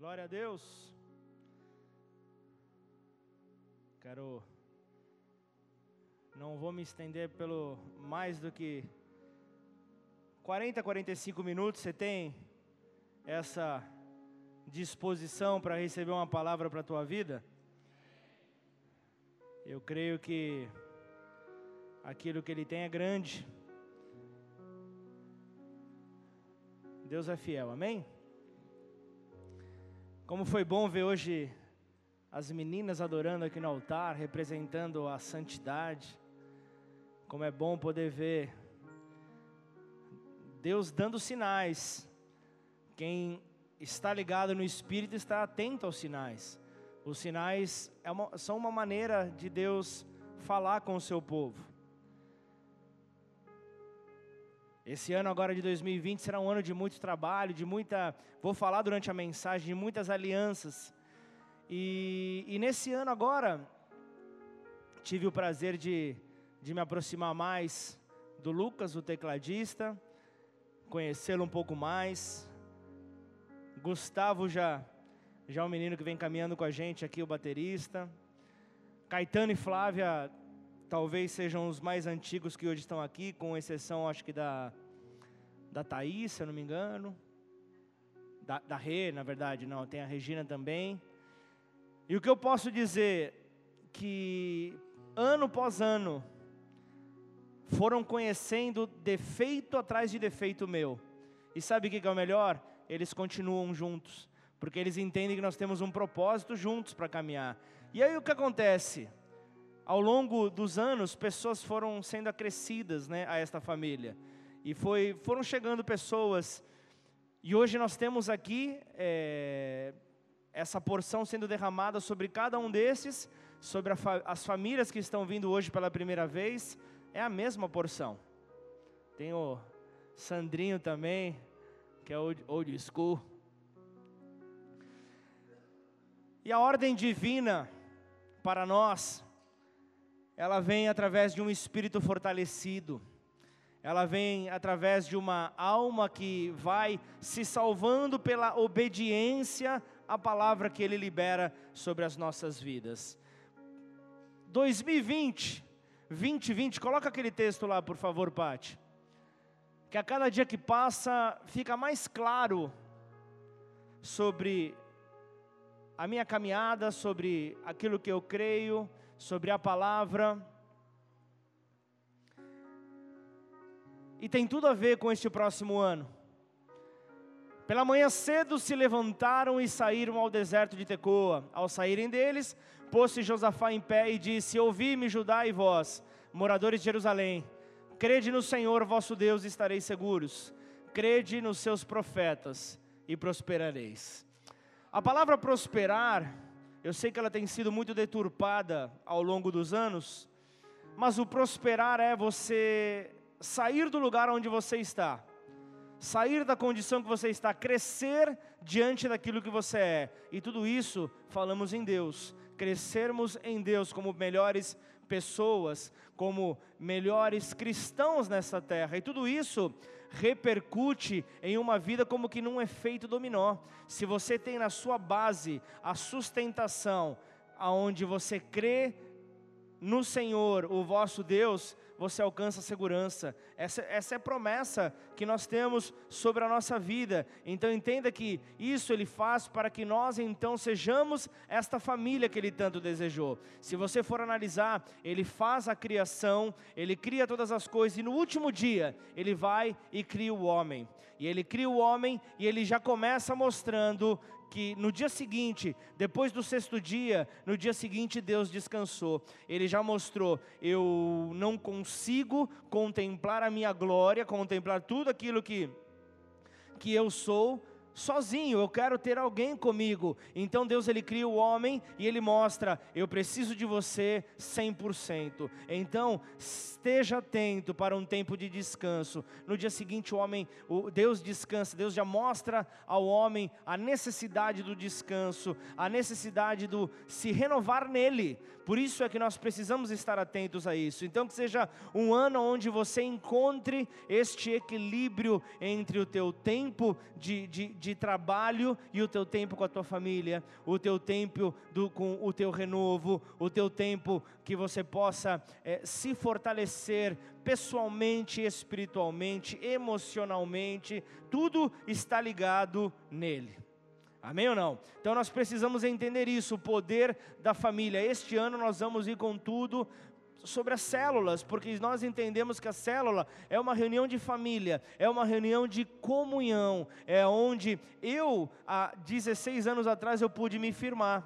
Glória a Deus. Quero não vou me estender pelo mais do que 40, 45 minutos. Você tem essa disposição para receber uma palavra para a tua vida? Eu creio que aquilo que ele tem é grande. Deus é fiel, amém? Como foi bom ver hoje as meninas adorando aqui no altar, representando a santidade. Como é bom poder ver Deus dando sinais. Quem está ligado no Espírito está atento aos sinais. Os sinais é são uma maneira de Deus falar com o seu povo. Esse ano agora de 2020 será um ano de muito trabalho, de muita, vou falar durante a mensagem, de muitas alianças. E, e nesse ano agora, tive o prazer de, de me aproximar mais do Lucas, o tecladista, conhecê-lo um pouco mais. Gustavo já, já é um menino que vem caminhando com a gente aqui, o baterista. Caetano e Flávia talvez sejam os mais antigos que hoje estão aqui, com exceção, acho que da, da Thaís, se eu não me engano. Da, da Rê, na verdade, não, tem a Regina também. E o que eu posso dizer, que ano após ano, foram conhecendo defeito atrás de defeito meu. E sabe o que é o melhor? Eles continuam juntos, porque eles entendem que nós temos um propósito juntos para caminhar. E aí o que acontece? Ao longo dos anos, pessoas foram sendo acrescidas né, a esta família. E foi, foram chegando pessoas. E hoje nós temos aqui é, essa porção sendo derramada sobre cada um desses, sobre as famílias que estão vindo hoje pela primeira vez. É a mesma porção. Tem o Sandrinho também, que é old, old school. E a ordem divina para nós ela vem através de um espírito fortalecido, ela vem através de uma alma que vai se salvando pela obediência à palavra que Ele libera sobre as nossas vidas. 2020, 2020, coloca aquele texto lá, por favor, Pati. Que a cada dia que passa fica mais claro sobre a minha caminhada, sobre aquilo que eu creio, sobre a palavra. E tem tudo a ver com este próximo ano. Pela manhã cedo se levantaram e saíram ao deserto de Tecoa. Ao saírem deles, pôs-se Josafá em pé e disse: Ouvi-me, Judá e vós, moradores de Jerusalém, crede no Senhor vosso Deus e estareis seguros. Crede nos seus profetas e prosperareis. A palavra prosperar eu sei que ela tem sido muito deturpada ao longo dos anos, mas o prosperar é você sair do lugar onde você está, sair da condição que você está, crescer diante daquilo que você é, e tudo isso falamos em Deus, crescermos em Deus como melhores pessoas, como melhores cristãos nessa terra, e tudo isso repercute em uma vida como que num efeito dominó. Se você tem na sua base a sustentação, aonde você crê no Senhor, o vosso Deus, você alcança segurança. Essa, essa é a promessa que nós temos sobre a nossa vida. Então entenda que isso Ele faz para que nós então sejamos esta família que Ele tanto desejou. Se você for analisar, Ele faz a criação, Ele cria todas as coisas e no último dia Ele vai e cria o homem. E Ele cria o homem e Ele já começa mostrando que no dia seguinte, depois do sexto dia, no dia seguinte Deus descansou. Ele já mostrou: eu não consigo contemplar a minha glória, contemplar tudo aquilo que, que eu sou, sozinho, eu quero ter alguém comigo. Então Deus ele cria o homem e ele mostra: eu preciso de você 100%. Então esteja atento para um tempo de descanso. No dia seguinte o homem, o Deus descansa. Deus já mostra ao homem a necessidade do descanso, a necessidade do se renovar nele. Por isso é que nós precisamos estar atentos a isso. Então que seja um ano onde você encontre este equilíbrio entre o teu tempo de, de de trabalho e o teu tempo com a tua família, o teu tempo do, com o teu renovo, o teu tempo que você possa é, se fortalecer pessoalmente, espiritualmente, emocionalmente, tudo está ligado nele. Amém ou não? Então nós precisamos entender isso, o poder da família. Este ano nós vamos ir com tudo sobre as células, porque nós entendemos que a célula é uma reunião de família, é uma reunião de comunhão, é onde eu, há 16 anos atrás, eu pude me firmar.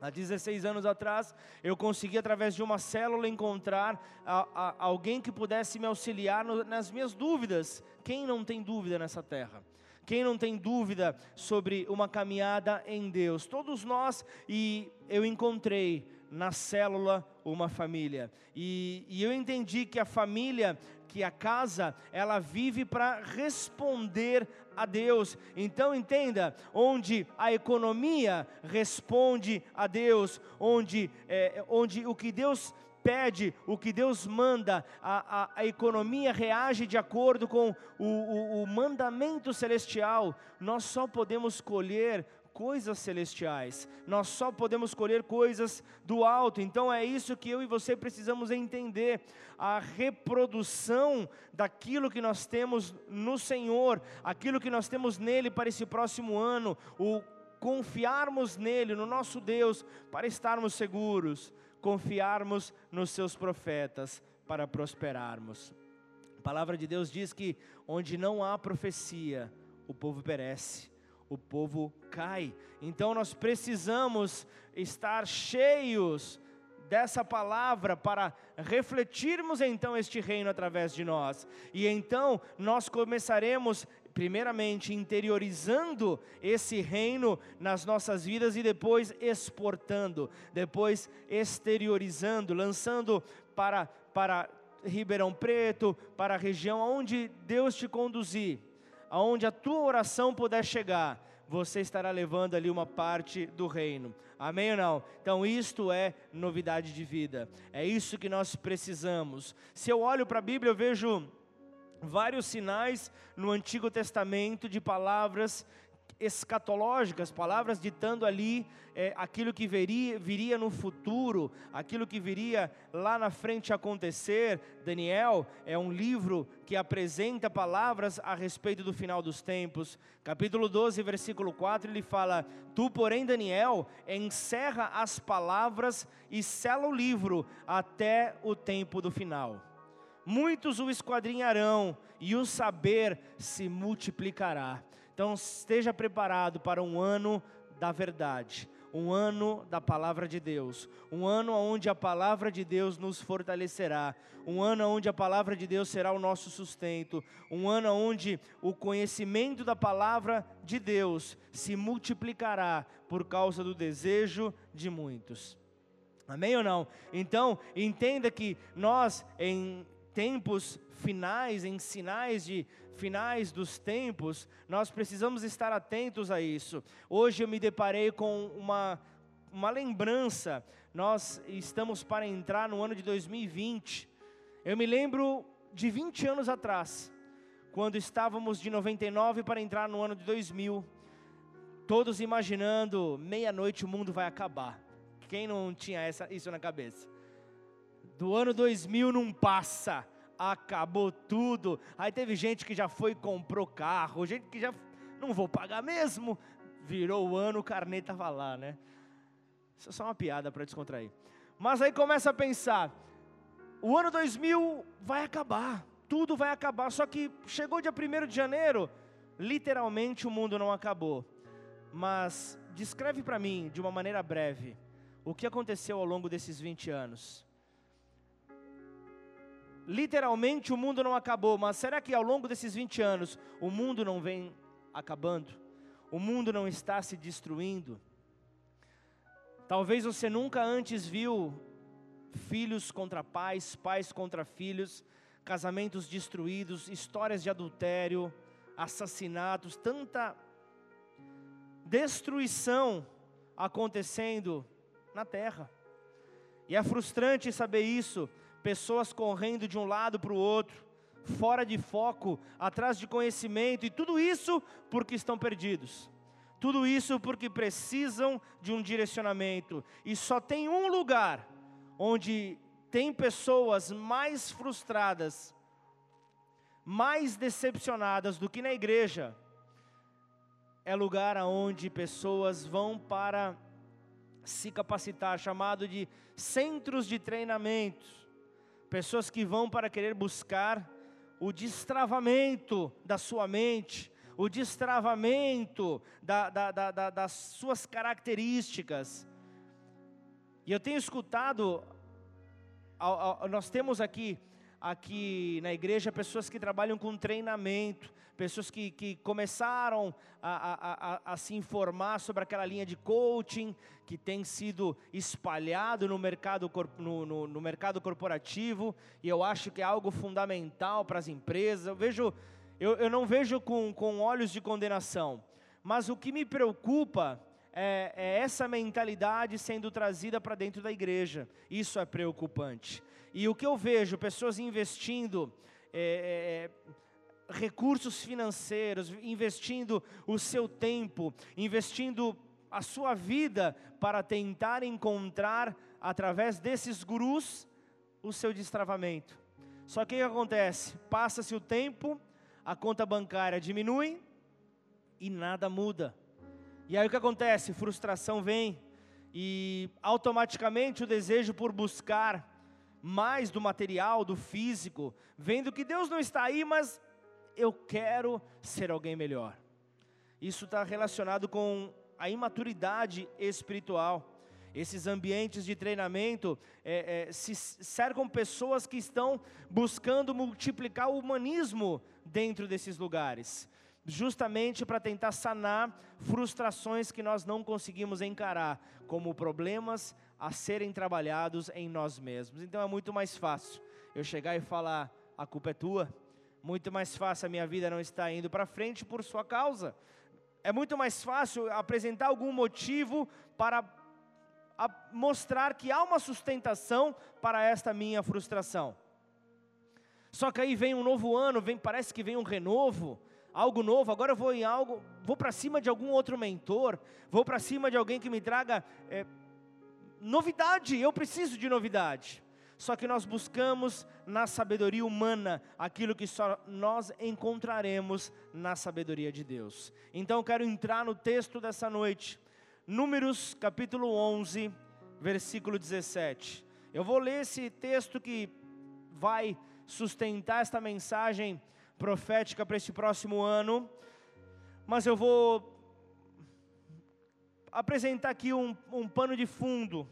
Há 16 anos atrás, eu consegui, através de uma célula, encontrar a, a, alguém que pudesse me auxiliar no, nas minhas dúvidas. Quem não tem dúvida nessa terra? Quem não tem dúvida sobre uma caminhada em Deus? Todos nós, e eu encontrei na célula uma família. E, e eu entendi que a família, que a casa, ela vive para responder a Deus. Então entenda, onde a economia responde a Deus, onde, é, onde o que Deus pede, o que Deus manda, a, a, a economia reage de acordo com o, o, o mandamento celestial, nós só podemos colher coisas celestiais, nós só podemos colher coisas do alto, então é isso que eu e você precisamos entender: a reprodução daquilo que nós temos no Senhor, aquilo que nós temos nele para esse próximo ano, o confiarmos nele, no nosso Deus, para estarmos seguros, confiarmos nos seus profetas para prosperarmos. A palavra de Deus diz que onde não há profecia, o povo perece o povo cai. Então nós precisamos estar cheios dessa palavra para refletirmos então este reino através de nós. E então nós começaremos primeiramente interiorizando esse reino nas nossas vidas e depois exportando, depois exteriorizando, lançando para para Ribeirão Preto, para a região onde Deus te conduzir aonde a tua oração puder chegar, você estará levando ali uma parte do reino. Amém ou não? Então, isto é novidade de vida. É isso que nós precisamos. Se eu olho para a Bíblia, eu vejo vários sinais no Antigo Testamento de palavras escatológicas, palavras ditando ali é, aquilo que viria, viria no futuro, aquilo que viria lá na frente acontecer. Daniel é um livro que apresenta palavras a respeito do final dos tempos. Capítulo 12, versículo 4, ele fala: Tu, porém, Daniel, encerra as palavras e sela o livro até o tempo do final. Muitos o esquadrinharão e o saber se multiplicará. Então esteja preparado para um ano da verdade, um ano da palavra de Deus, um ano onde a palavra de Deus nos fortalecerá, um ano onde a palavra de Deus será o nosso sustento, um ano onde o conhecimento da palavra de Deus se multiplicará por causa do desejo de muitos. Amém ou não? Então, entenda que nós, em tempos finais, em sinais de finais dos tempos, nós precisamos estar atentos a isso. Hoje eu me deparei com uma, uma lembrança, nós estamos para entrar no ano de 2020. Eu me lembro de 20 anos atrás, quando estávamos de 99 para entrar no ano de 2000, todos imaginando, meia-noite o mundo vai acabar. Quem não tinha essa, isso na cabeça? Do ano 2000 não passa acabou tudo. Aí teve gente que já foi comprou carro, gente que já não vou pagar mesmo. Virou o ano, o carnê estava lá, né? Isso é só uma piada para descontrair. Mas aí começa a pensar: o ano 2000 vai acabar, tudo vai acabar. Só que chegou dia 1 de janeiro, literalmente o mundo não acabou. Mas descreve para mim, de uma maneira breve, o que aconteceu ao longo desses 20 anos literalmente o mundo não acabou, mas será que ao longo desses 20 anos o mundo não vem acabando? O mundo não está se destruindo? Talvez você nunca antes viu filhos contra pais, pais contra filhos, casamentos destruídos, histórias de adultério, assassinatos, tanta destruição acontecendo na terra. E é frustrante saber isso, pessoas correndo de um lado para o outro, fora de foco, atrás de conhecimento, e tudo isso porque estão perdidos. Tudo isso porque precisam de um direcionamento, e só tem um lugar onde tem pessoas mais frustradas, mais decepcionadas do que na igreja, é lugar aonde pessoas vão para se capacitar, chamado de centros de treinamento. Pessoas que vão para querer buscar o destravamento da sua mente, o destravamento da, da, da, das suas características. E eu tenho escutado, nós temos aqui, aqui na igreja pessoas que trabalham com treinamento, pessoas que, que começaram a, a, a, a, se informar sobre aquela linha de coaching que tem sido espalhado no mercado, no, no, no mercado corporativo, e eu acho que é algo fundamental para as empresas. Eu, vejo, eu, eu não vejo com, com olhos de condenação, mas o que me preocupa é, é essa mentalidade sendo trazida para dentro da igreja. Isso é preocupante. E o que eu vejo, pessoas investindo. É, é, recursos financeiros, investindo o seu tempo, investindo a sua vida para tentar encontrar, através desses gurus, o seu destravamento. Só que o que acontece? Passa-se o tempo, a conta bancária diminui e nada muda. E aí o que acontece? Frustração vem e automaticamente o desejo por buscar mais do material, do físico, vendo que Deus não está aí, mas eu quero ser alguém melhor. Isso está relacionado com a imaturidade espiritual. Esses ambientes de treinamento é, é, se cercam pessoas que estão buscando multiplicar o humanismo dentro desses lugares, justamente para tentar sanar frustrações que nós não conseguimos encarar, como problemas a serem trabalhados em nós mesmos. Então é muito mais fácil eu chegar e falar: a culpa é tua, muito mais fácil a minha vida não estar indo para frente por sua causa. É muito mais fácil apresentar algum motivo para mostrar que há uma sustentação para esta minha frustração. Só que aí vem um novo ano, vem, parece que vem um renovo, algo novo. Agora eu vou em algo, vou para cima de algum outro mentor, vou para cima de alguém que me traga é, novidade. Eu preciso de novidade. Só que nós buscamos na sabedoria humana aquilo que só nós encontraremos na sabedoria de Deus. Então eu quero entrar no texto dessa noite, Números capítulo 11, versículo 17. Eu vou ler esse texto que vai sustentar esta mensagem profética para este próximo ano, mas eu vou apresentar aqui um, um pano de fundo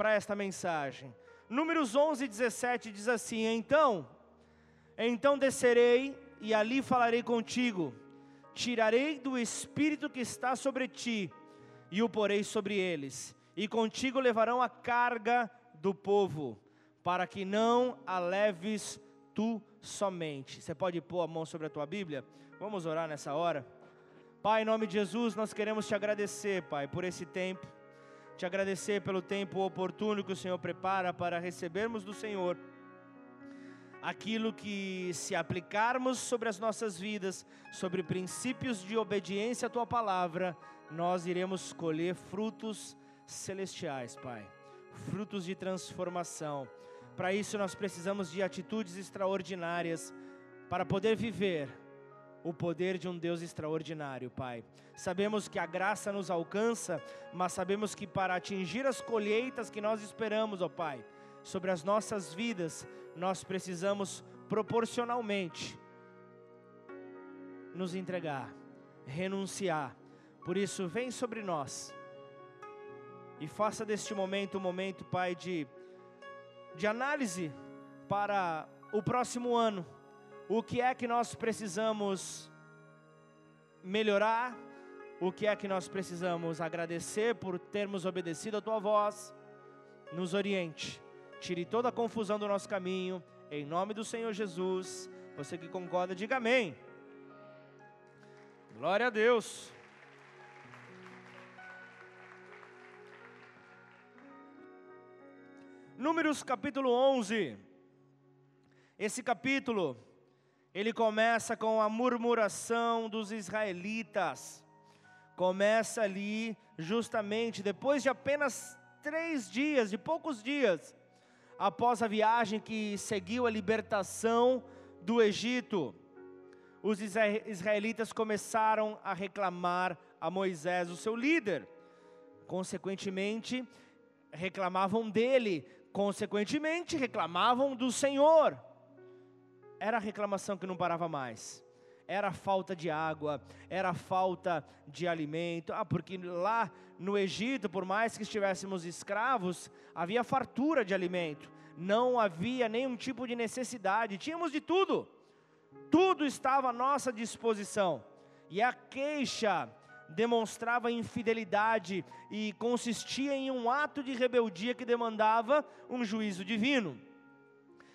para esta mensagem. Números 11 e 17 diz assim: Então, então descerei e ali falarei contigo, tirarei do espírito que está sobre ti e o porei sobre eles, e contigo levarão a carga do povo, para que não a leves tu somente. Você pode pôr a mão sobre a tua Bíblia? Vamos orar nessa hora. Pai, em nome de Jesus, nós queremos te agradecer, Pai, por esse tempo te agradecer pelo tempo oportuno que o Senhor prepara para recebermos do Senhor aquilo que, se aplicarmos sobre as nossas vidas, sobre princípios de obediência à tua palavra, nós iremos colher frutos celestiais, Pai, frutos de transformação. Para isso, nós precisamos de atitudes extraordinárias para poder viver o poder de um Deus extraordinário, Pai. Sabemos que a graça nos alcança, mas sabemos que para atingir as colheitas que nós esperamos, ó Pai, sobre as nossas vidas, nós precisamos proporcionalmente nos entregar, renunciar. Por isso, vem sobre nós e faça deste momento um momento, Pai, de, de análise para o próximo ano o que é que nós precisamos melhorar, o que é que nós precisamos agradecer por termos obedecido a tua voz, nos oriente, tire toda a confusão do nosso caminho, em nome do Senhor Jesus. Você que concorda, diga amém. Glória a Deus. Números capítulo 11. Esse capítulo, ele começa com a murmuração dos israelitas. Começa ali, justamente, depois de apenas três dias, de poucos dias, após a viagem que seguiu a libertação do Egito, os israelitas começaram a reclamar a Moisés, o seu líder. Consequentemente, reclamavam dele, consequentemente, reclamavam do Senhor. Era a reclamação que não parava mais. Era falta de água, era falta de alimento. Ah, porque lá no Egito, por mais que estivéssemos escravos, havia fartura de alimento. Não havia nenhum tipo de necessidade, tínhamos de tudo. Tudo estava à nossa disposição. E a queixa demonstrava infidelidade e consistia em um ato de rebeldia que demandava um juízo divino.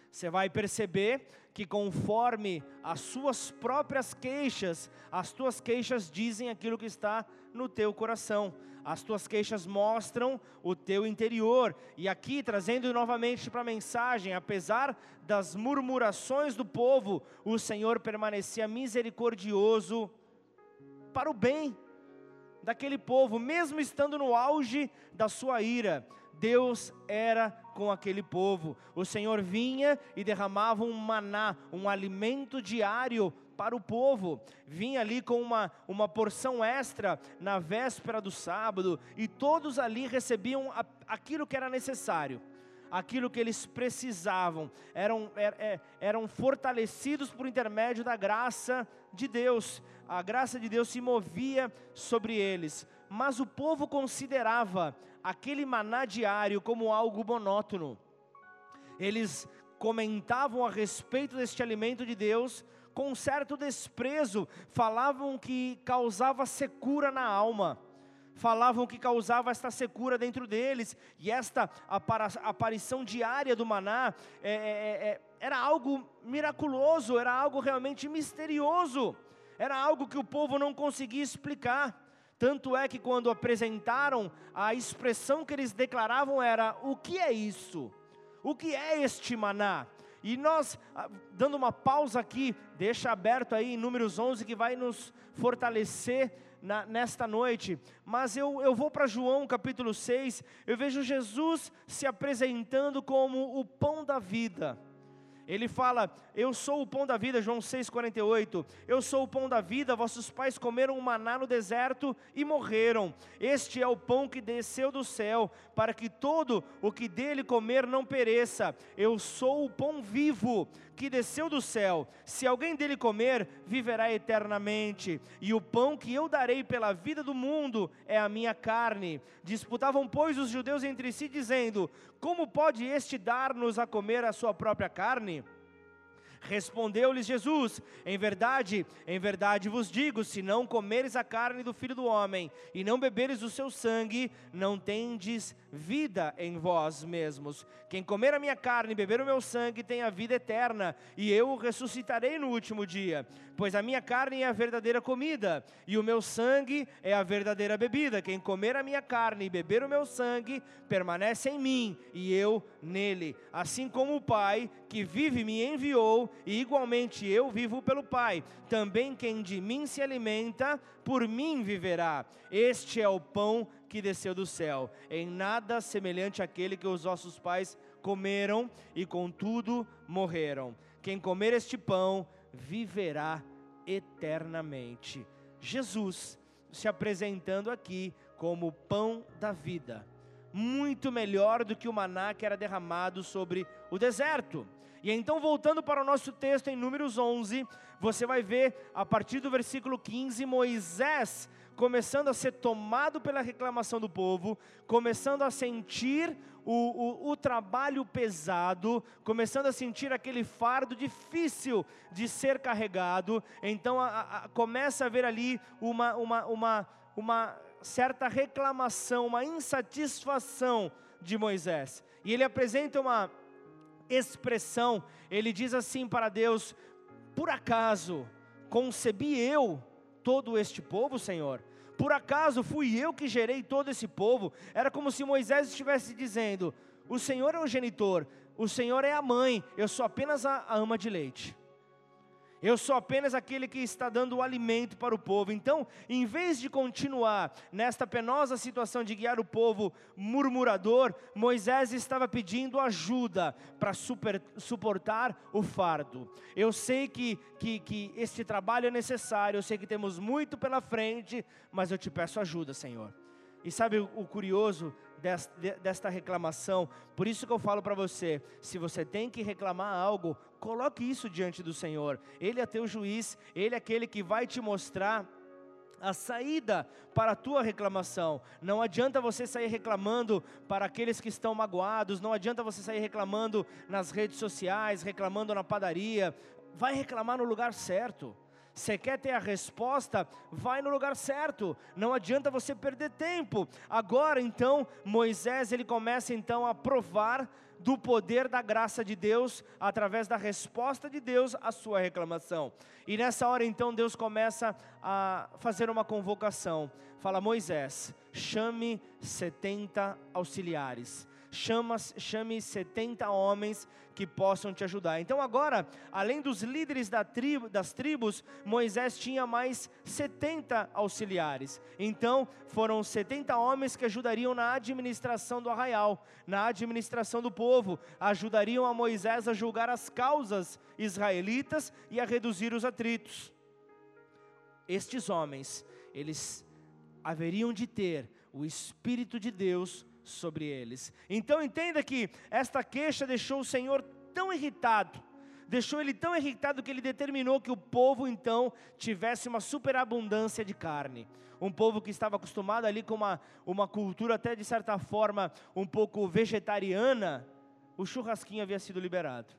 Você vai perceber que conforme as suas próprias queixas, as tuas queixas dizem aquilo que está no teu coração. As tuas queixas mostram o teu interior. E aqui, trazendo novamente para a mensagem, apesar das murmurações do povo, o Senhor permanecia misericordioso para o bem daquele povo, mesmo estando no auge da sua ira. Deus era com aquele povo. O Senhor vinha e derramava um maná, um alimento diário para o povo. Vinha ali com uma, uma porção extra na véspera do sábado, e todos ali recebiam aquilo que era necessário aquilo que eles precisavam, eram, er, eram fortalecidos por intermédio da graça de Deus, a graça de Deus se movia sobre eles, mas o povo considerava aquele maná diário como algo monótono, eles comentavam a respeito deste alimento de Deus com certo desprezo, falavam que causava secura na alma, falavam que causava esta secura dentro deles, e esta aparição diária do maná é, é, é, é, era algo miraculoso, era algo realmente misterioso, era algo que o povo não conseguia explicar. Tanto é que quando apresentaram, a expressão que eles declaravam era: o que é isso? O que é este maná? E nós, ah, dando uma pausa aqui, deixa aberto aí em Números 11 que vai nos fortalecer na, nesta noite, mas eu, eu vou para João capítulo 6, eu vejo Jesus se apresentando como o pão da vida. Ele fala: Eu sou o pão da vida, João 6,48. Eu sou o pão da vida, vossos pais comeram um maná no deserto e morreram. Este é o pão que desceu do céu, para que todo o que dele comer não pereça. Eu sou o pão vivo que desceu do céu. Se alguém dele comer, viverá eternamente. E o pão que eu darei pela vida do mundo é a minha carne. Disputavam, pois, os judeus entre si, dizendo: Como pode este dar-nos a comer a sua própria carne? Respondeu-lhes Jesus: Em verdade, em verdade vos digo: se não comeres a carne do filho do homem e não beberes o seu sangue, não tendes vida em vós mesmos. Quem comer a minha carne e beber o meu sangue tem a vida eterna, e eu o ressuscitarei no último dia. Pois a minha carne é a verdadeira comida, e o meu sangue é a verdadeira bebida. Quem comer a minha carne e beber o meu sangue, permanece em mim, e eu nele. Assim como o Pai que vive me enviou, e igualmente eu vivo pelo Pai. Também quem de mim se alimenta, por mim viverá. Este é o pão que desceu do céu, em nada semelhante àquele que os vossos pais comeram e contudo morreram. Quem comer este pão viverá eternamente. Jesus se apresentando aqui como o pão da vida, muito melhor do que o maná que era derramado sobre o deserto. E então, voltando para o nosso texto em Números 11, você vai ver a partir do versículo 15, Moisés começando a ser tomado pela reclamação do povo, começando a sentir o, o, o, trabalho pesado, começando a sentir aquele fardo difícil de ser carregado, então a, a, começa a haver ali uma, uma, uma, uma certa reclamação, uma insatisfação de Moisés, e ele apresenta uma expressão, ele diz assim para Deus: por acaso concebi eu todo este povo, Senhor? Por acaso fui eu que gerei todo esse povo? Era como se Moisés estivesse dizendo: O Senhor é o genitor, o Senhor é a mãe, eu sou apenas a, a ama de leite. Eu sou apenas aquele que está dando o alimento para o povo. Então, em vez de continuar nesta penosa situação de guiar o povo murmurador, Moisés estava pedindo ajuda para suportar o fardo. Eu sei que, que, que este trabalho é necessário, eu sei que temos muito pela frente, mas eu te peço ajuda, Senhor. E sabe o curioso desta reclamação? Por isso que eu falo para você: se você tem que reclamar algo, coloque isso diante do Senhor. Ele é teu juiz, ele é aquele que vai te mostrar a saída para a tua reclamação. Não adianta você sair reclamando para aqueles que estão magoados, não adianta você sair reclamando nas redes sociais, reclamando na padaria. Vai reclamar no lugar certo. Você quer ter a resposta? Vai no lugar certo. Não adianta você perder tempo. Agora, então, Moisés ele começa então a provar do poder da graça de Deus através da resposta de Deus à sua reclamação. E nessa hora então Deus começa a fazer uma convocação. Fala Moisés, chame 70 auxiliares chama, chame 70 homens que possam te ajudar. Então agora, além dos líderes da tribo, das tribos, Moisés tinha mais 70 auxiliares. Então foram 70 homens que ajudariam na administração do arraial, na administração do povo, ajudariam a Moisés a julgar as causas israelitas e a reduzir os atritos. Estes homens, eles haveriam de ter o Espírito de Deus sobre eles. Então entenda que esta queixa deixou o Senhor tão irritado, deixou ele tão irritado que ele determinou que o povo então tivesse uma superabundância de carne. Um povo que estava acostumado ali com uma, uma cultura até de certa forma um pouco vegetariana, o churrasquinho havia sido liberado.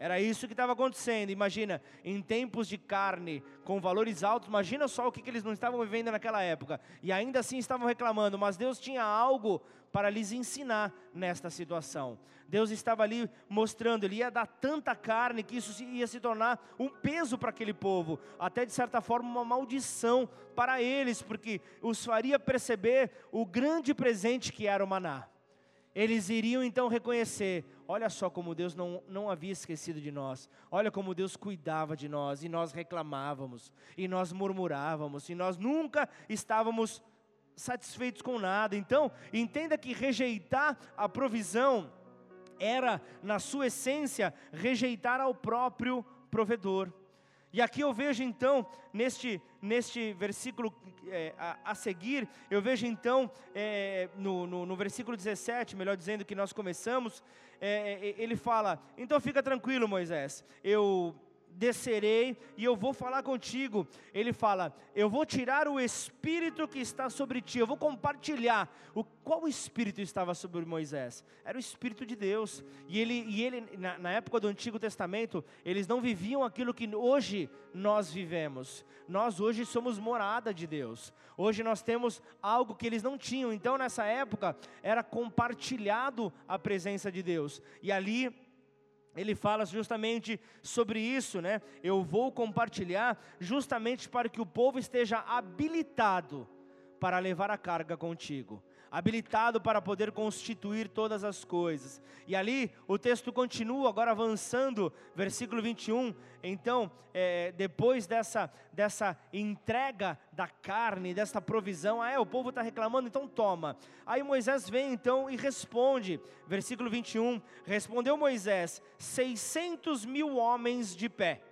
Era isso que estava acontecendo. Imagina, em tempos de carne, com valores altos, imagina só o que, que eles não estavam vivendo naquela época. E ainda assim estavam reclamando, mas Deus tinha algo para lhes ensinar nesta situação. Deus estava ali mostrando, Ele ia dar tanta carne que isso ia se tornar um peso para aquele povo, até de certa forma uma maldição para eles, porque os faria perceber o grande presente que era o maná. Eles iriam então reconhecer: olha só como Deus não, não havia esquecido de nós, olha como Deus cuidava de nós, e nós reclamávamos, e nós murmurávamos, e nós nunca estávamos satisfeitos com nada. Então, entenda que rejeitar a provisão era, na sua essência, rejeitar ao próprio provedor. E aqui eu vejo então, neste, neste versículo é, a, a, seguir, eu vejo então, é, no, no, no, versículo 17, melhor dizendo que nós começamos, é, é ele fala: Então fica tranquilo, Moisés, eu descerei e eu vou falar contigo. Ele fala: Eu vou tirar o espírito que está sobre ti, eu vou compartilhar. O, qual espírito estava sobre Moisés? Era o espírito de Deus. E ele, e ele na, na época do Antigo Testamento, eles não viviam aquilo que hoje nós vivemos. Nós hoje somos morada de Deus. Hoje nós temos algo que eles não tinham. Então, nessa época, era compartilhado a presença de Deus. E ali ele fala justamente sobre isso, né? Eu vou compartilhar justamente para que o povo esteja habilitado para levar a carga contigo habilitado para poder constituir todas as coisas. E ali o texto continua, agora avançando, versículo 21. Então, é, depois dessa, dessa entrega da carne, dessa provisão, ah, é, o povo está reclamando, então toma. Aí Moisés vem então e responde, versículo 21. Respondeu Moisés: 600 mil homens de pé.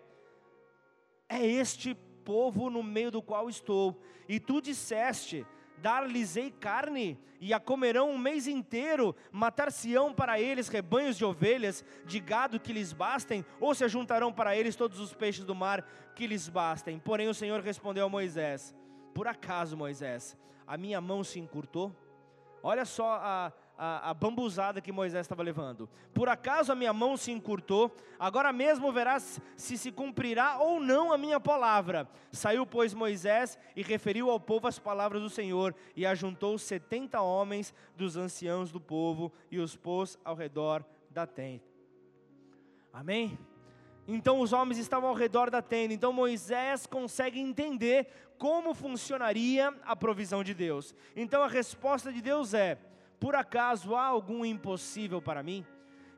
É este povo no meio do qual estou. E tu disseste: dar-lhes-ei carne, e a comerão um mês inteiro, matar-se-ão para eles rebanhos de ovelhas, de gado que lhes bastem, ou se ajuntarão para eles todos os peixes do mar que lhes bastem. Porém o Senhor respondeu a Moisés: Por acaso, Moisés, a minha mão se encurtou? Olha só a, a, a bambuzada que Moisés estava levando. Por acaso a minha mão se encurtou, agora mesmo verás se se cumprirá ou não a minha palavra. Saiu, pois, Moisés e referiu ao povo as palavras do Senhor, e ajuntou setenta homens dos anciãos do povo, e os pôs ao redor da tenda. Amém? Então os homens estavam ao redor da tenda. Então Moisés consegue entender como funcionaria a provisão de Deus. Então a resposta de Deus é: por acaso há algum impossível para mim?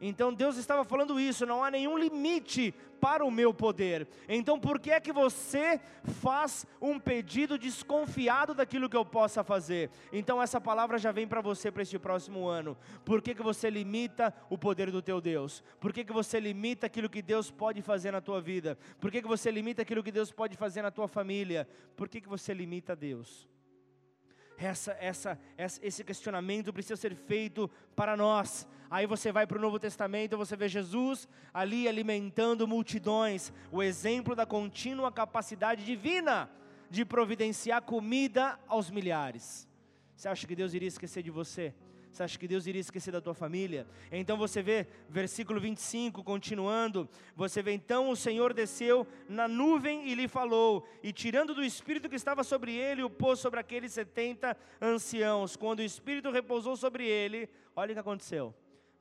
Então Deus estava falando isso, não há nenhum limite para o meu poder. Então por que é que você faz um pedido desconfiado daquilo que eu possa fazer? Então essa palavra já vem para você para este próximo ano. Por que, que você limita o poder do teu Deus? Por que, que você limita aquilo que Deus pode fazer na tua vida? Por que, que você limita aquilo que Deus pode fazer na tua família? Por que, que você limita Deus? Essa, essa, esse questionamento precisa ser feito para nós. Aí você vai para o Novo Testamento, você vê Jesus ali alimentando multidões, o exemplo da contínua capacidade divina de providenciar comida aos milhares. Você acha que Deus iria esquecer de você? Você acha que Deus iria esquecer da tua família? Então você vê, versículo 25, continuando, você vê, então o Senhor desceu na nuvem e lhe falou, e tirando do Espírito que estava sobre ele, o pôs sobre aqueles setenta anciãos. Quando o Espírito repousou sobre ele, olha o que aconteceu,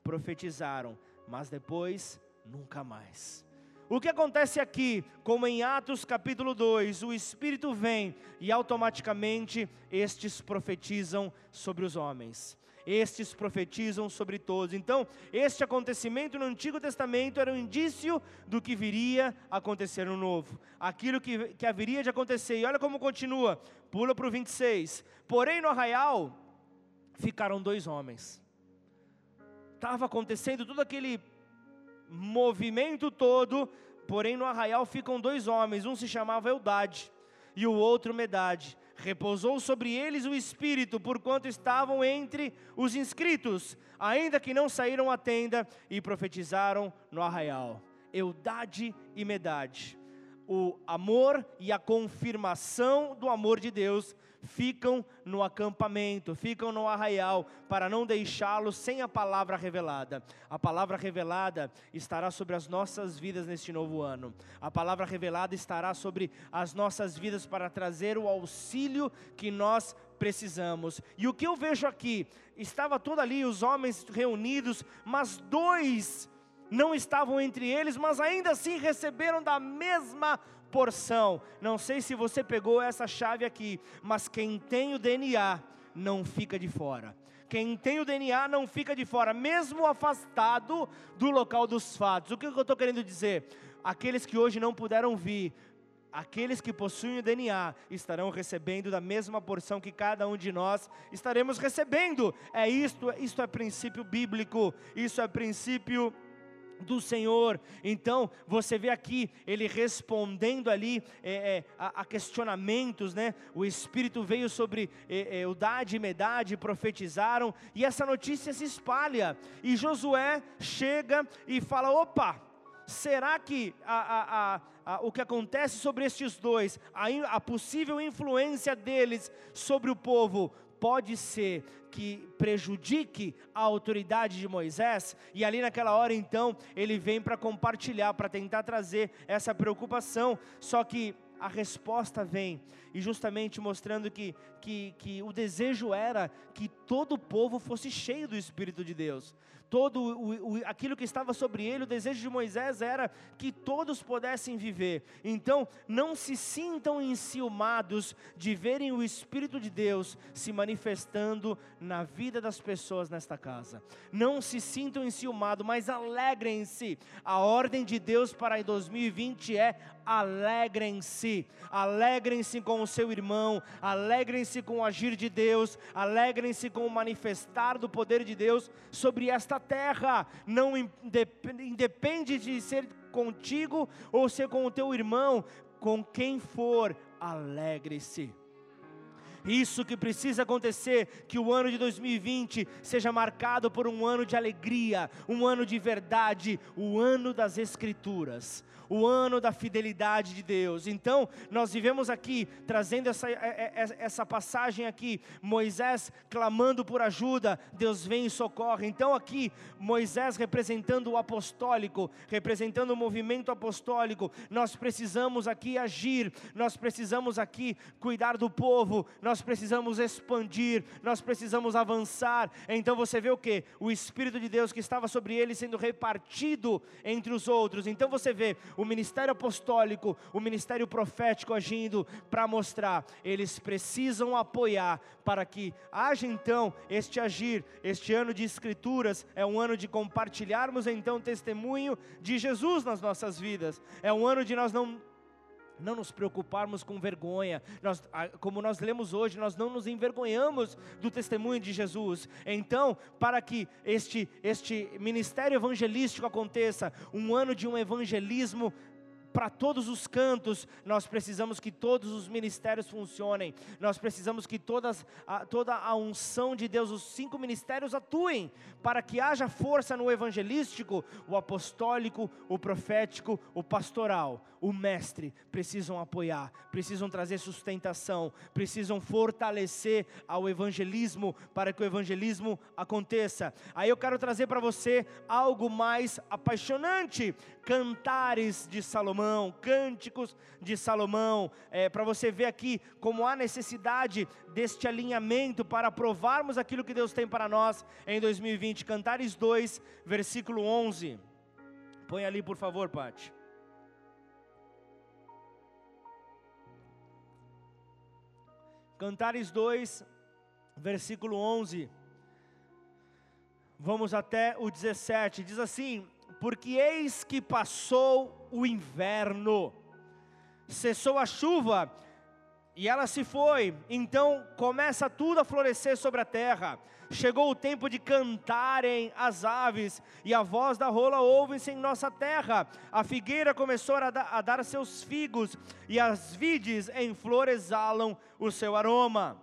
profetizaram, mas depois, nunca mais. O que acontece aqui, como em Atos capítulo 2, o Espírito vem e automaticamente estes profetizam sobre os homens estes profetizam sobre todos. Então, este acontecimento no Antigo Testamento era um indício do que viria a acontecer no Novo, aquilo que, que haveria de acontecer. E olha como continua, pula para o 26. Porém, no arraial ficaram dois homens. Estava acontecendo todo aquele movimento todo, porém no arraial ficam dois homens, um se chamava Eudade e o outro Medade repousou sobre eles o Espírito, porquanto estavam entre os inscritos, ainda que não saíram à tenda e profetizaram no arraial. Eudade e Medade. O amor e a confirmação do amor de Deus ficam no acampamento, ficam no arraial, para não deixá-los sem a palavra revelada. A palavra revelada estará sobre as nossas vidas neste novo ano. A palavra revelada estará sobre as nossas vidas para trazer o auxílio que nós precisamos. E o que eu vejo aqui, estava tudo ali os homens reunidos, mas dois não estavam entre eles, mas ainda assim receberam da mesma porção. Não sei se você pegou essa chave aqui, mas quem tem o DNA não fica de fora. Quem tem o DNA não fica de fora, mesmo afastado do local dos fatos. O que eu estou querendo dizer? Aqueles que hoje não puderam vir, aqueles que possuem o DNA estarão recebendo da mesma porção que cada um de nós estaremos recebendo. É isto, isto é princípio bíblico, isso é princípio bíblico do Senhor. Então, você vê aqui ele respondendo ali é, é, a, a, questionamentos, né? O Espírito veio sobre é, é, Eudade e Medade, profetizaram, e essa notícia se espalha. E Josué chega e fala: opa, será que a, a, o que acontece sobre estes dois, a, possível influência deles sobre o povo, pode ser que prejudique a autoridade de Moisés, e ali naquela hora então ele vem para compartilhar, para tentar trazer essa preocupação, só que a resposta vem, e justamente mostrando que, que, que o desejo era que todo o povo fosse cheio do Espírito de Deus todo o, o, aquilo que estava sobre ele, o desejo de Moisés era que todos pudessem viver. Então, não se sintam enciumados de verem o Espírito de Deus se manifestando na vida das pessoas nesta casa. Não se sintam enciumados, mas alegrem-se. A ordem de Deus para 2020 é alegrem-se, alegrem-se com o seu irmão, alegrem-se com o agir de Deus, alegrem-se com o manifestar do poder de Deus sobre esta terra. Não independe de ser contigo ou ser com o teu irmão, com quem for, alegre-se. Isso que precisa acontecer, que o ano de 2020 seja marcado por um ano de alegria, um ano de verdade, o ano das Escrituras o ano da fidelidade de Deus. Então, nós vivemos aqui, trazendo essa, é, é, é, essa passagem aqui, Moisés clamando por ajuda, Deus vem e socorre. Então, aqui, Moisés representando o apostólico, representando o movimento apostólico, nós precisamos aqui agir, nós precisamos aqui cuidar do povo, nós nós precisamos expandir, nós precisamos avançar. Então você vê o que? O Espírito de Deus que estava sobre ele sendo repartido entre os outros. Então você vê o ministério apostólico, o ministério profético agindo para mostrar, eles precisam apoiar para que haja então este agir. Este ano de escrituras é um ano de compartilharmos então testemunho de Jesus nas nossas vidas. É um ano de nós não não nos preocuparmos com vergonha. Nós, como nós lemos hoje, nós não nos envergonhamos do testemunho de Jesus. Então, para que este, este ministério evangelístico aconteça, um ano de um evangelismo para todos os cantos, nós precisamos que todos os ministérios funcionem, nós precisamos que todas, a, toda a unção de Deus, os cinco ministérios atuem, para que haja força no evangelístico, o apostólico, o profético, o pastoral, o mestre, precisam apoiar, precisam trazer sustentação, precisam fortalecer ao evangelismo, para que o evangelismo aconteça. Aí eu quero trazer para você algo mais apaixonante, cantares de Salomão, cânticos de Salomão, é, para você ver aqui como há necessidade deste alinhamento para provarmos aquilo que Deus tem para nós em 2020. Cantares 2, versículo 11. Põe ali, por favor, Pati. Cantares 2, versículo 11. Vamos até o 17. Diz assim: porque eis que passou o inverno, cessou a chuva e ela se foi, então começa tudo a florescer sobre a terra. Chegou o tempo de cantarem as aves, e a voz da rola ouve-se em nossa terra. A figueira começou a, a dar seus figos, e as vides em flor exalam o seu aroma.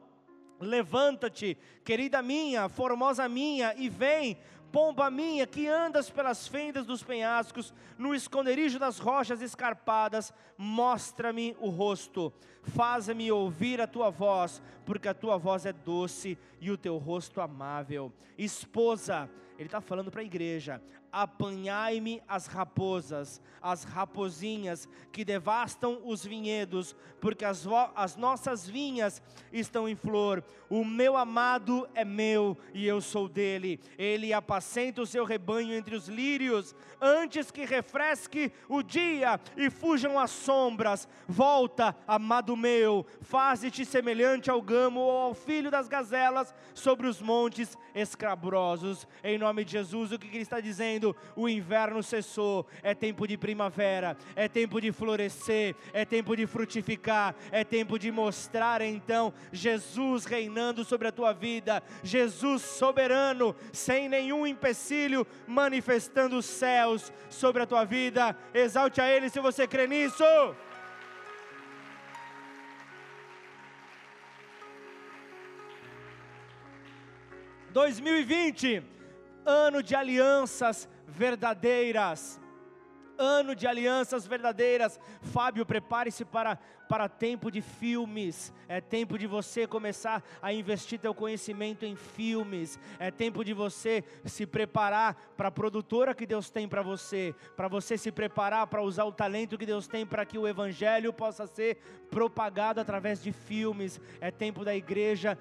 Levanta-te, querida minha, formosa minha, e vem, pomba minha, que andas pelas fendas dos penhascos, no esconderijo das rochas escarpadas, mostra-me o rosto, faz-me ouvir a tua voz, porque a tua voz é doce e o teu rosto amável. Esposa, ele está falando para a igreja: apanhai-me as raposas, as rapozinhas que devastam os vinhedos, porque as, as, nossas vinhas estão em flor. O meu amado é meu e eu sou dele. Ele apacenta o seu rebanho entre os lírios, antes que refresque o dia e fujam as sombras. Volta, amado meu, faze-te semelhante ao gamo ou ao filho das gazelas sobre os montes escabrosos. Em nome de Jesus, o que ele está dizendo? O inverno cessou, é tempo de primavera, é tempo de florescer, é tempo de frutificar, é tempo de mostrar então Jesus reinando sobre a tua vida, Jesus soberano, sem nenhum empecilho, manifestando os céus sobre a tua vida. Exalte a Ele se você crê nisso. 2020, ano de alianças verdadeiras. Ano de alianças verdadeiras. Fábio, prepare-se para, para tempo de filmes. É tempo de você começar a investir teu conhecimento em filmes. É tempo de você se preparar para a produtora que Deus tem para você. Para você se preparar para usar o talento que Deus tem para que o evangelho possa ser propagado através de filmes. É tempo da igreja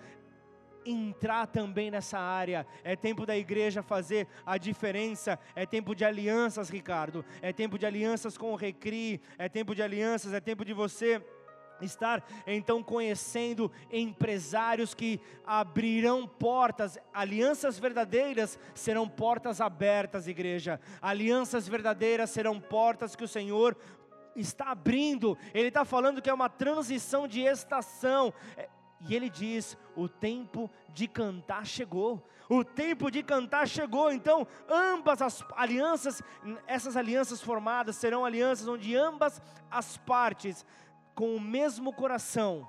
entrar também nessa área. É tempo da igreja fazer a diferença. É tempo de alianças, Ricardo. É tempo de alianças com o Recri. É tempo de alianças. É tempo de você estar então conhecendo empresários que abrirão portas, alianças verdadeiras serão portas abertas, igreja. Alianças verdadeiras serão portas que o Senhor está abrindo. Ele está falando que é uma transição de estação. E ele diz: o tempo de cantar chegou. O tempo de cantar chegou. Então, ambas as alianças, essas alianças formadas serão alianças onde ambas as partes, com o mesmo coração,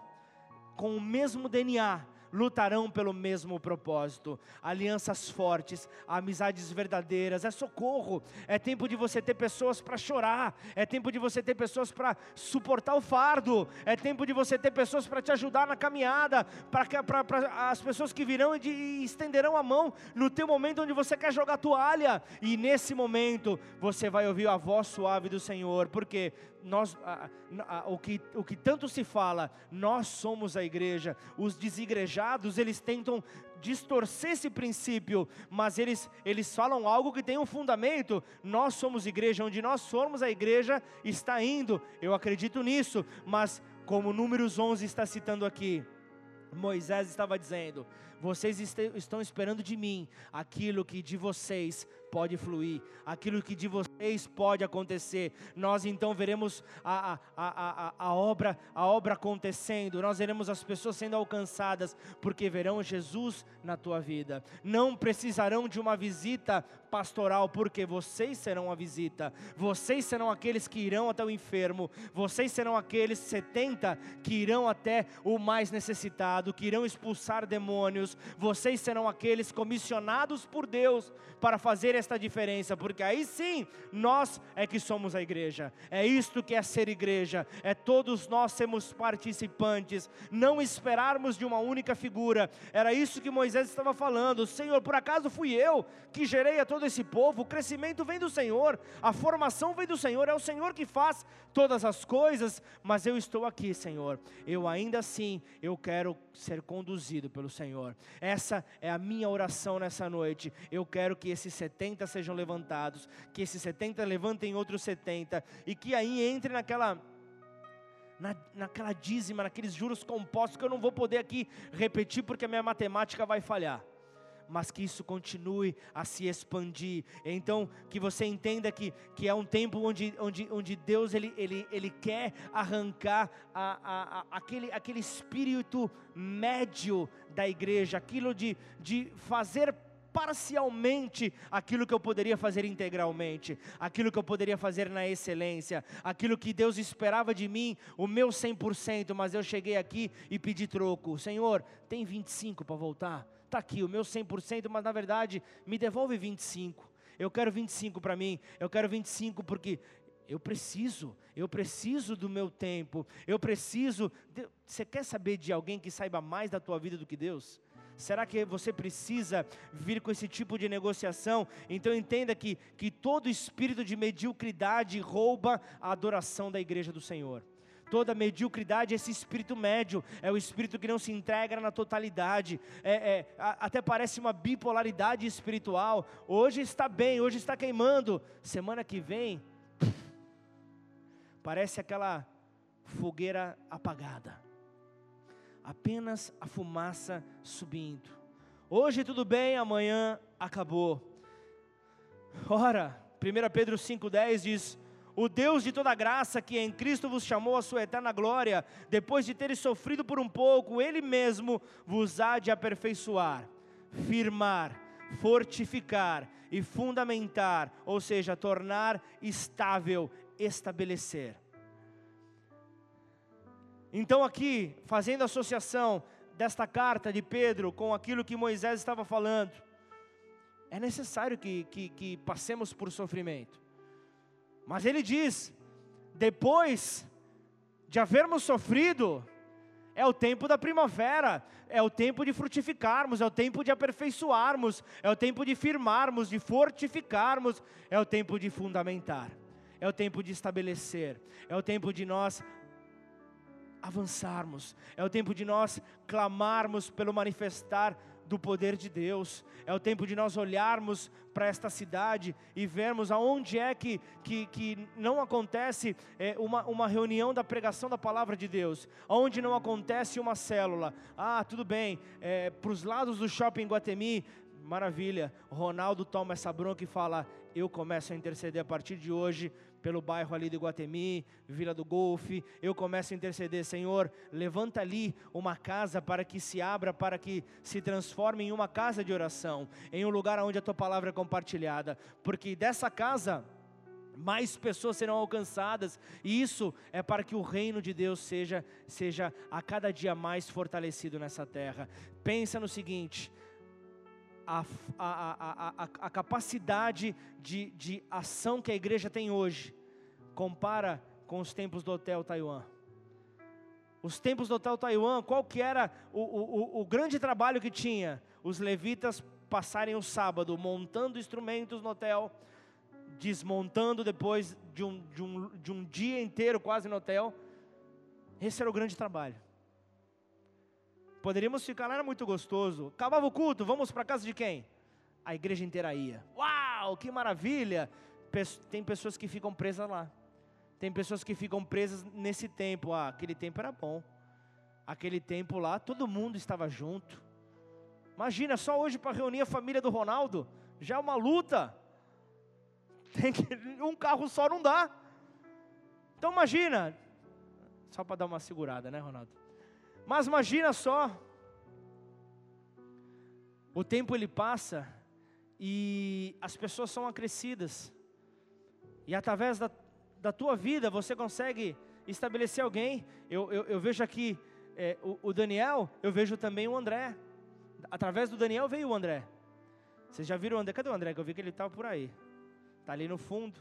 com o mesmo DNA, lutarão pelo mesmo propósito. Alianças fortes, amizades verdadeiras, é socorro. É tempo de você ter pessoas para chorar, é tempo de você ter pessoas para suportar o fardo, é tempo de você ter pessoas para te ajudar na caminhada, para as pessoas que virão e, de, e estenderão a mão no teu momento onde você quer jogar toalha. E nesse momento você vai ouvir a voz suave do Senhor, porque nós, o, que, o que tanto se fala, nós somos a igreja. Os desigrejados, eles tentam distorcer esse princípio, mas eles, eles falam algo que tem um fundamento. Nós somos igreja, onde nós somos a igreja está indo. Eu acredito nisso, mas como Números 11 está citando aqui, Moisés estava dizendo: vocês estão esperando de mim aquilo que de vocês pode fluir, aquilo que de vocês pode acontecer. Nós então veremos a, a, a, a, obra, a obra acontecendo, nós veremos as pessoas sendo alcançadas, porque verão Jesus na tua vida. Não precisarão de uma visita pastoral, porque vocês serão a visita, vocês serão aqueles que irão até o enfermo, vocês serão aqueles 70 que irão até o mais necessitado, que irão expulsar demônios, vocês serão aqueles comissionados por Deus para fazer esta diferença, porque aí sim nós é que somos a igreja. É isto que é ser igreja, é todos nós sermos participantes, não esperarmos de uma única figura. Era isso que Moisés estava falando. Senhor, por acaso fui eu que gerei a todo esse povo? O crescimento vem do Senhor, a formação vem do Senhor, é o Senhor que faz todas as coisas, mas eu estou aqui, Senhor. Eu ainda assim eu quero ser conduzido pelo Senhor. Essa é a minha oração nessa noite. Eu quero que esses 70 sejam levantados, que esses 70 levantem outros 70 e que aí entre naquela na, naquela dízima, naqueles juros compostos que eu não vou poder aqui repetir porque a minha matemática vai falhar mas que isso continue a se expandir. Então, que você entenda que, que é um tempo onde, onde, onde Deus ele, ele, ele quer arrancar a, a, a, aquele, aquele espírito médio da igreja, aquilo de, de fazer parcialmente aquilo que eu poderia fazer integralmente, aquilo que eu poderia fazer na excelência, aquilo que Deus esperava de mim, o meu 100%, mas eu cheguei aqui e pedi troco. Senhor, tem 25 para voltar? Está aqui o meu 100%, mas na verdade me devolve 25. Eu quero 25 para mim, eu quero 25 porque eu preciso, eu preciso do meu tempo, eu preciso. De... Você quer saber de alguém que saiba mais da tua vida do que Deus? Será que você precisa vir com esse tipo de negociação? Então entenda que, que todo espírito de mediocridade rouba a adoração da igreja do Senhor. Toda mediocridade é esse espírito médio, é o espírito que não se entrega na totalidade, é, é, até parece uma bipolaridade espiritual. Hoje está bem, hoje está queimando, semana que vem, parece aquela fogueira apagada apenas a fumaça subindo. Hoje tudo bem, amanhã acabou. Ora, 1 Pedro 5,10 diz: O Deus de toda graça, que em Cristo vos chamou à sua eterna glória, depois de teres sofrido por um pouco, Ele mesmo vos há de aperfeiçoar, firmar, fortificar e fundamentar, ou seja, tornar estável, estabelecer. Então, aqui, fazendo associação desta carta de Pedro com aquilo que Moisés estava falando, é necessário que, que, que passemos por sofrimento. Mas ele diz: depois de havermos sofrido, é o tempo da primavera, é o tempo de frutificarmos, é o tempo de aperfeiçoarmos, é o tempo de firmarmos, de fortificarmos, é o tempo de fundamentar, é o tempo de estabelecer, é o tempo de nós avançarmos, é o tempo de nós clamarmos pelo manifestar do poder de Deus, é o tempo de nós olharmos para esta cidade e vermos aonde é que, que, que não acontece é, uma, uma reunião da pregação da palavra de Deus, aonde não acontece uma célula. Ah, tudo bem, é, para os lados do shopping Guatemi, maravilha, Ronaldo toma essa bronca e fala: Eu começo a interceder a partir de hoje pelo bairro ali de Guatemi, Vila do Golfe. Eu começo a interceder, Senhor, levanta ali uma casa para que se abra, para que se transforme em uma casa de oração, em um lugar onde a tua palavra é compartilhada, porque dessa casa mais pessoas serão alcançadas, e isso é para que o reino de Deus seja, seja a cada dia mais fortalecido nessa terra. Pensa no seguinte: a, a, a, a, capacidade de, de ação que a igreja tem hoje compara com os tempos do Hotel Taiwan. Os tempos do Hotel Taiwan, qual que era o, o, o grande trabalho que tinha? Os levitas passarem o sábado montando instrumentos no hotel, desmontando depois de um, de, um, de um dia inteiro quase no hotel. Esse era o grande trabalho. Poderíamos ficar lá, era muito gostoso. Acabava o culto, vamos para casa de quem? A igreja inteira ia. Uau, que maravilha! Tem pessoas que ficam presas lá. Tem pessoas que ficam presas nesse tempo. Ah, aquele tempo era bom. Aquele tempo lá, todo mundo estava junto. Imagina, só hoje para reunir a família do Ronaldo, já é uma luta. Tem que, um carro só não dá. Então imagina, só para dar uma segurada, né, Ronaldo? Mas imagina só, o tempo ele passa e as pessoas são acrescidas, e através da, da tua vida você consegue estabelecer alguém. Eu, eu, eu vejo aqui é, o, o, Daniel, eu vejo também o André. Através do Daniel veio o André. Vocês já viram o André? Cadê o André? Que eu vi que ele estava por aí. Está ali no fundo.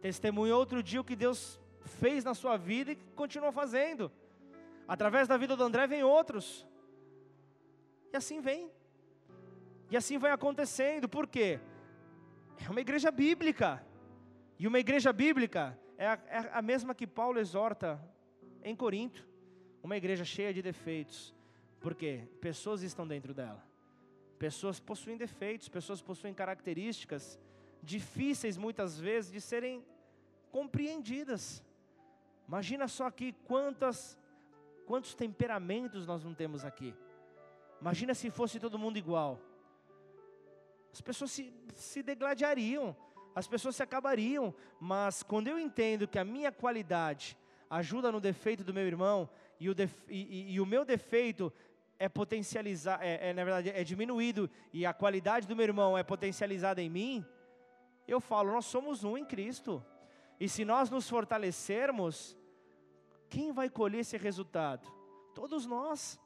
Testemunhou outro dia o que Deus fez na sua vida e continua fazendo. Através da vida do André vem outros. E assim vem. E assim vai acontecendo. Por quê? É uma igreja bíblica. E uma igreja bíblica é a, é a mesma que Paulo exorta em Corinto. Uma igreja cheia de defeitos. Porque pessoas estão dentro dela. Pessoas possuem defeitos, pessoas possuem características difíceis muitas vezes de serem compreendidas. Imagina só aqui quantas, quantos temperamentos nós não temos aqui. Imagina se fosse todo mundo igual. As pessoas se, se degladiariam, as pessoas se acabariam. Mas quando eu entendo que a minha qualidade ajuda no defeito do meu irmão, e o, def, e, e, e o meu defeito é potencializado, é, é, na verdade, é diminuído, e a qualidade do meu irmão é potencializada em mim, eu falo, nós somos um em Cristo. E se nós nos fortalecermos, quem vai colher esse resultado? Todos nós.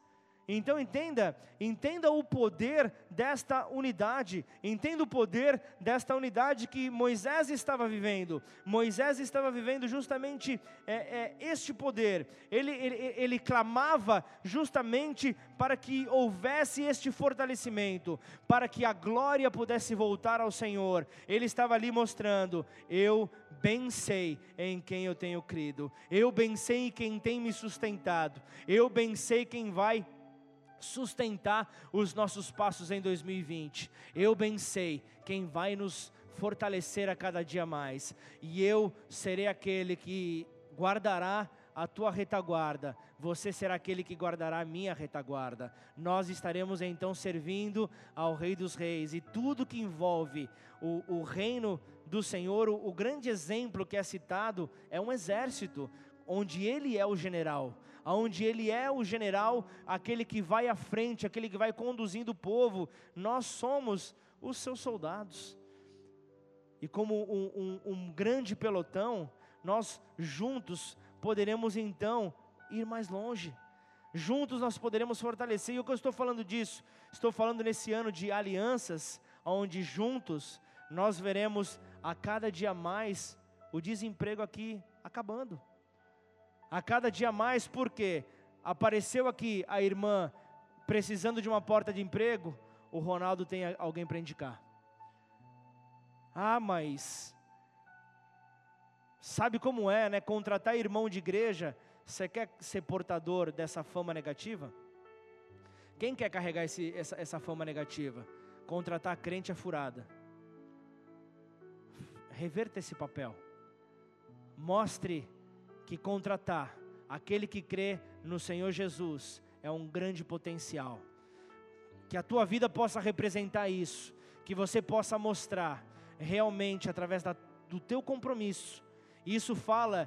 Então entenda, entenda o poder desta unidade, entenda o poder desta unidade que Moisés estava vivendo. Moisés estava vivendo justamente é, é, este poder. Ele, ele, ele clamava justamente para que houvesse este fortalecimento, para que a glória pudesse voltar ao Senhor. Ele estava ali mostrando: eu bem sei em quem eu tenho crido, eu bem sei em quem tem me sustentado, eu bem sei quem vai sustentar os nossos passos em 2020. Eu bem sei quem vai nos fortalecer a cada dia mais, e eu serei aquele que guardará a tua retaguarda, você será aquele que guardará a minha retaguarda. Nós estaremos então servindo ao Rei dos Reis, e tudo que envolve o, o reino do Senhor, o, grande exemplo que é citado é um exército, onde ele é o general onde ele é o general, aquele que vai à frente, aquele que vai conduzindo o povo, nós somos os seus soldados. E como um, um, um grande pelotão, nós juntos poderemos então ir mais longe. Juntos nós poderemos fortalecer. E o que eu estou falando disso? Estou falando nesse ano de alianças, onde juntos nós veremos a cada dia mais o desemprego aqui acabando a cada dia mais, porque apareceu aqui a irmã precisando de uma porta de emprego, o Ronaldo tem alguém para indicar. Ah, mas sabe como é, né? Contratar irmão de igreja, você quer ser portador dessa fama negativa? Quem quer carregar esse, essa, essa fama negativa? Contratar crente é furada. Reverta esse papel. Mostre que contratar aquele que crê no Senhor Jesus é um grande potencial. Que a tua vida possa representar isso, que você possa mostrar realmente através da, do teu compromisso. Isso fala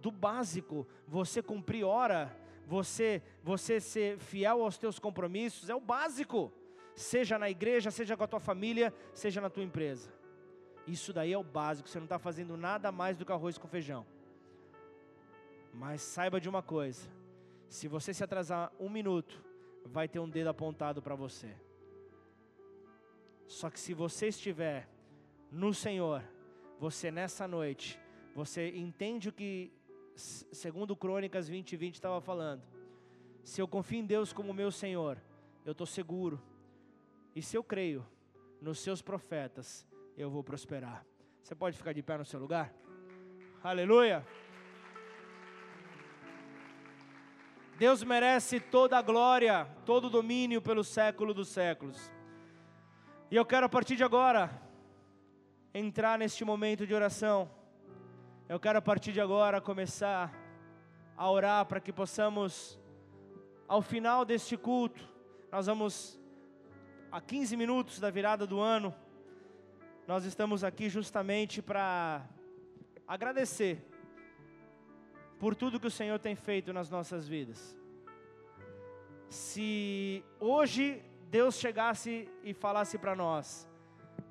do básico, você cumprir hora, você você ser fiel aos teus compromissos é o básico. Seja na igreja, seja com a tua família, seja na tua empresa. Isso daí é o básico, você não está fazendo nada mais do que arroz com feijão. Mas saiba de uma coisa: se você se atrasar um minuto, vai ter um dedo apontado para você. Só que se você estiver no Senhor, você nessa noite, você entende o que, segundo Crônicas 20, 20 estava falando. Se eu confio em Deus como meu Senhor, eu estou seguro. E se eu creio nos seus profetas, eu vou prosperar. Você pode ficar de pé no seu lugar? Aleluia. Deus merece toda a glória, todo o domínio pelo século dos séculos. E eu quero a partir de agora entrar neste momento de oração. Eu quero a partir de agora começar a orar para que possamos, ao final deste culto, nós vamos a 15 minutos da virada do ano, nós estamos aqui justamente para agradecer por tudo que o Senhor tem feito nas nossas vidas. Se hoje Deus chegasse e falasse para nós: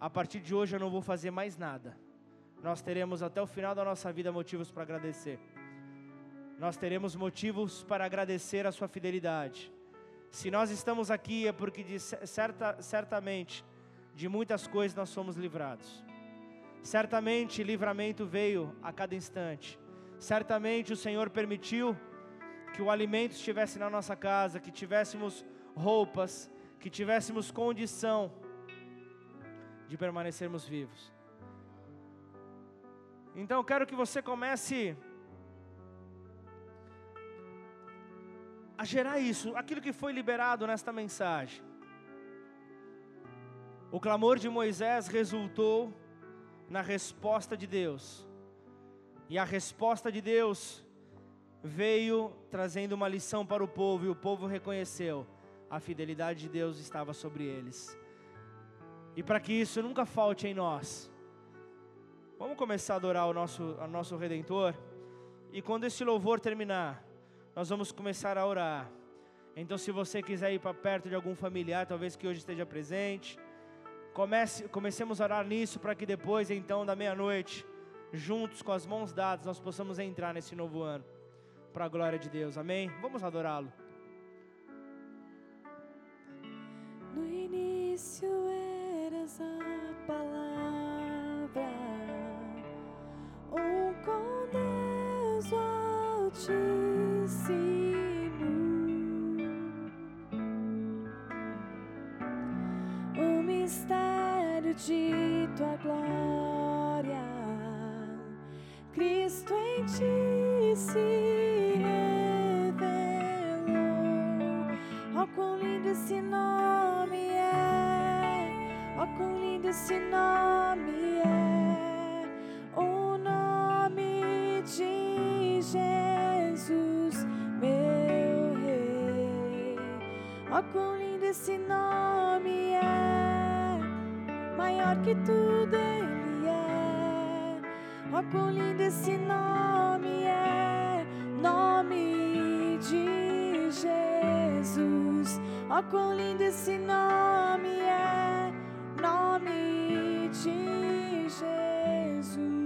a partir de hoje eu não vou fazer mais nada, nós teremos até o final da nossa vida motivos para agradecer. Nós teremos motivos para agradecer a Sua fidelidade. Se nós estamos aqui é porque certa, certamente de muitas coisas nós somos livrados. Certamente livramento veio a cada instante. Certamente o Senhor permitiu que o alimento estivesse na nossa casa, que tivéssemos roupas, que tivéssemos condição de permanecermos vivos. Então eu quero que você comece a gerar isso, aquilo que foi liberado nesta mensagem. O clamor de Moisés resultou na resposta de Deus. E a resposta de Deus veio trazendo uma lição para o povo, e o povo reconheceu: a fidelidade de Deus estava sobre eles. E para que isso nunca falte em nós, vamos começar a adorar o nosso, o nosso Redentor, e quando esse louvor terminar, nós vamos começar a orar. Então, se você quiser ir para perto de algum familiar, talvez que hoje esteja presente, comece, comecemos a orar nisso para que depois, então, da meia-noite, juntos, com as mãos dadas, nós possamos entrar nesse novo ano, para a glória de Deus, amém? Vamos adorá-lo. No início eras a palavra, um com Deus Altíssimo. De tua glória Cristo em ti se revelou. Oh, quão lindo esse nome é! Oh, quão lindo esse nome é! O nome de Jesus, meu Rei. Oh, quão lindo esse nome é! maior que tudo Ele é. Ó, oh, quão lindo esse nome é, nome de Jesus. Ó, oh, quão lindo esse nome é, nome de Jesus.